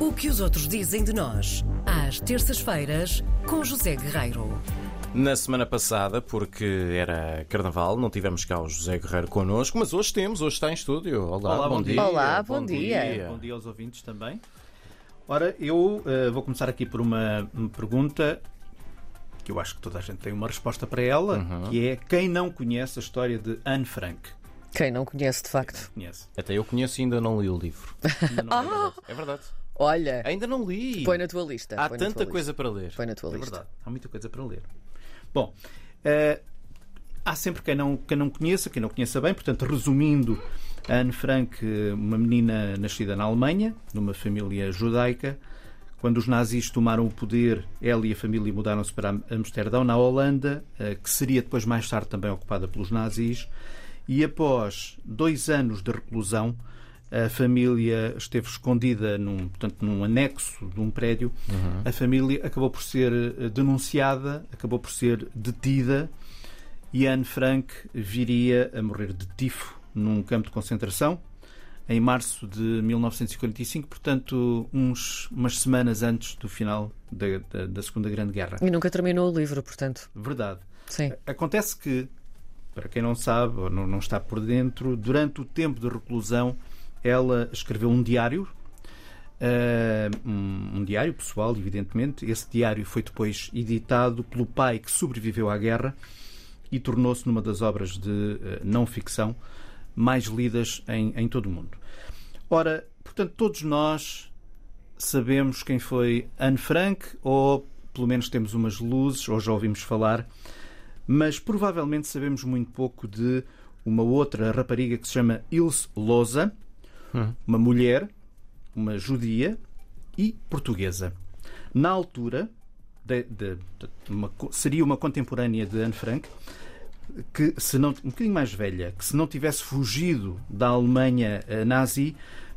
O que os outros dizem de nós, às terças-feiras, com José Guerreiro. Na semana passada, porque era carnaval, não tivemos cá o José Guerreiro connosco, mas hoje temos, hoje está em estúdio. Olá, Olá, bom, bom dia. dia. Olá, bom dia. Bom dia aos ouvintes também. Ora, eu eh, vou começar aqui por uma, uma pergunta que eu acho que toda a gente tem uma resposta para ela, Uhum. que é quem não conhece a história de Anne Frank? Quem não conhece, de facto. Conhece? Até eu conheço e ainda não li o livro. Ainda não é É verdade. Olha, Ainda não li. põe na tua lista. Há tanta lista. coisa para ler. Põe na tua É lista. verdade, há muita coisa para ler. Bom, eh, há sempre quem não, quem não conheça, quem não conheça bem, portanto, resumindo, Anne Frank, uma menina nascida na Alemanha, numa família judaica, quando os nazis tomaram o poder, ela e a família mudaram-se para Amsterdão, na Holanda, eh, que seria depois mais tarde também ocupada pelos nazis, e após dois anos de reclusão, a família esteve escondida num, portanto, num anexo de um prédio. A família acabou por ser eh, denunciada, acabou por ser detida e Anne Frank viria a morrer de tifo num campo de concentração em março de 1945, portanto, uns, umas semanas antes do final da, da, da Segunda Grande Guerra. E nunca terminou o livro, portanto. Verdade. Sim. Acontece que, para quem não sabe ou não, não está por dentro, durante o tempo de reclusão, ela escreveu um diário, eh, um, diário pessoal, evidentemente. Esse diário foi depois editado pelo pai que sobreviveu à guerra e tornou-se numa das obras de eh, não ficção mais lidas em, em todo o mundo. Ora, portanto, todos nós sabemos quem foi Anne Frank, ou pelo menos temos umas luzes, ou já ouvimos falar, mas provavelmente sabemos muito pouco de uma outra rapariga que se chama Ilse Loza, uma mulher, uma judia e portuguesa. Na altura, de- de- de- uma seria uma contemporânea de Anne Frank, que se não um bocadinho mais velha, que se não tivesse fugido da Alemanha eh, nazi,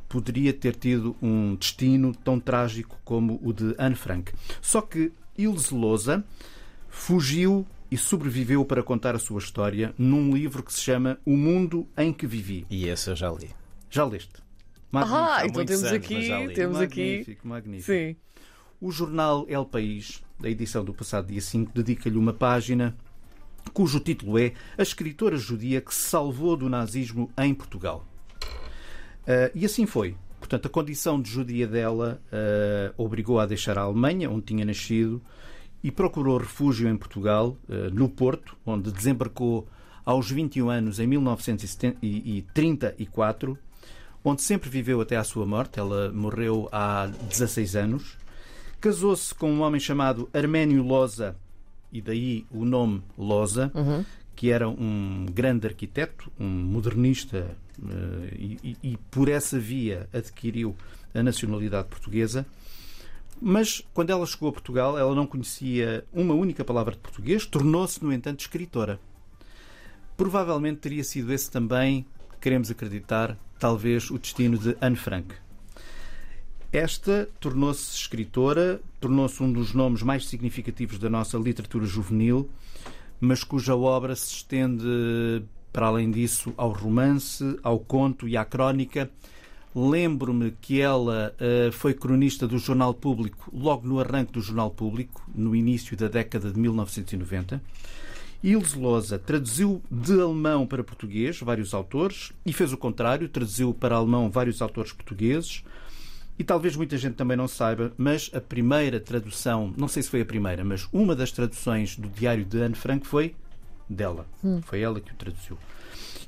poderia ter tido um destino tão trágico como o de Anne Frank. Só que Ilse Loza fugiu e sobreviveu para contar a sua história num livro que se chama O Mundo em que Vivi. E esse eu já li. Já leste? Ah, Magnífico. então muitos temos anos, aqui, temos aqui. magnífico, magnífico. Sim. O jornal El País, da edição do passado dia 5, dedica-lhe uma página cujo título é A escritora judia que se salvou do nazismo em Portugal. Ah, e assim foi. Portanto, a condição de judia dela ah, obrigou a deixar a Alemanha, onde tinha nascido, e procurou refúgio em Portugal, ah, no Porto, onde desembarcou aos 21 anos em 1934, onde sempre viveu até à sua morte. Ela morreu há 16 anos. Casou-se com um homem chamado Arménio Loza, e daí o nome Loza, que era um grande arquiteto, um modernista, eh, e, e- e por essa via adquiriu a nacionalidade portuguesa. Mas quando ela chegou a Portugal, ela não conhecia uma única palavra de português, tornou-se, no entanto, escritora. Provavelmente teria sido esse também, queremos acreditar, talvez o destino de Anne Frank. Esta tornou-se escritora, tornou-se um dos nomes mais significativos da nossa literatura juvenil, mas cuja obra se estende, para além disso, ao romance, ao conto e à crónica. Lembro-me que ela eh, foi cronista do Jornal Público logo no arranque do Jornal Público, no início da década de 1990. Ilse Loza traduziu de alemão para português vários autores e fez o contrário, traduziu para alemão vários autores portugueses. E talvez muita gente também não saiba, mas a primeira tradução, não sei se foi a primeira, mas uma das traduções do diário de Anne Frank foi dela. Foi ela que o traduziu.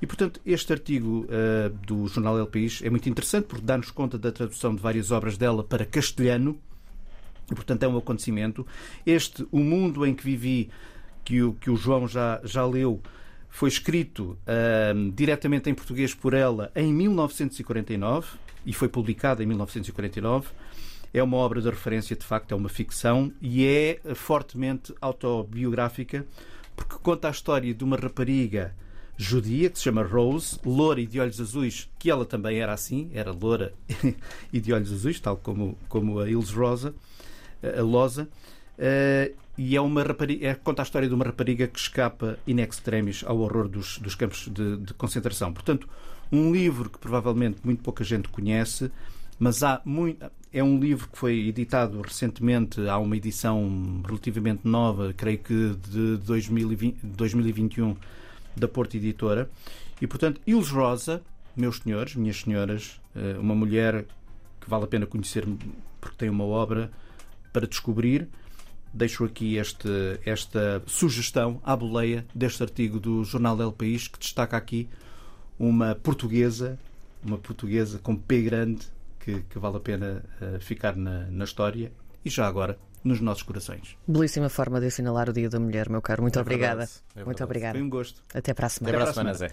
E, portanto, este artigo ah, do jornal El País é muito interessante porque dá-nos conta da tradução de várias obras dela para castelhano. E, portanto, é um acontecimento. Este, O Mundo em que Vivi, que o, que o João já, já leu, foi escrito ahm, diretamente em português por ela em 1949 e foi publicado em 1949. É uma obra de referência, de facto, é uma ficção e é fortemente autobiográfica porque conta a história de uma rapariga judia que se chama Rose, loura e de olhos azuis, que ela também era assim, era loura e de olhos azuis, tal como, como a Ilse Rosa, a Loza. Eh, e é uma rapariga, é, conta a história de uma rapariga que escapa in extremis ao horror dos, dos campos de, de concentração. Portanto, um livro que provavelmente muito pouca gente conhece, mas há muito, é um livro que foi editado recentemente, há uma edição relativamente nova, creio que de 2020, 2021, da Porta Editora. E, portanto, Ilse Rosa, meus senhores, minhas senhoras, eh, uma mulher que vale a pena conhecer porque tem uma obra para descobrir. Deixo aqui este, esta sugestão à boleia deste artigo do Jornal El País que destaca aqui uma portuguesa, uma portuguesa com P grande que, que vale a pena uh, ficar na, na história e já agora nos nossos corações. Belíssima forma de assinalar o Dia da Mulher, meu caro. Muito É obrigada. é Muito obrigada. Foi um gosto. Até para a semana. Até para a semana, Zé.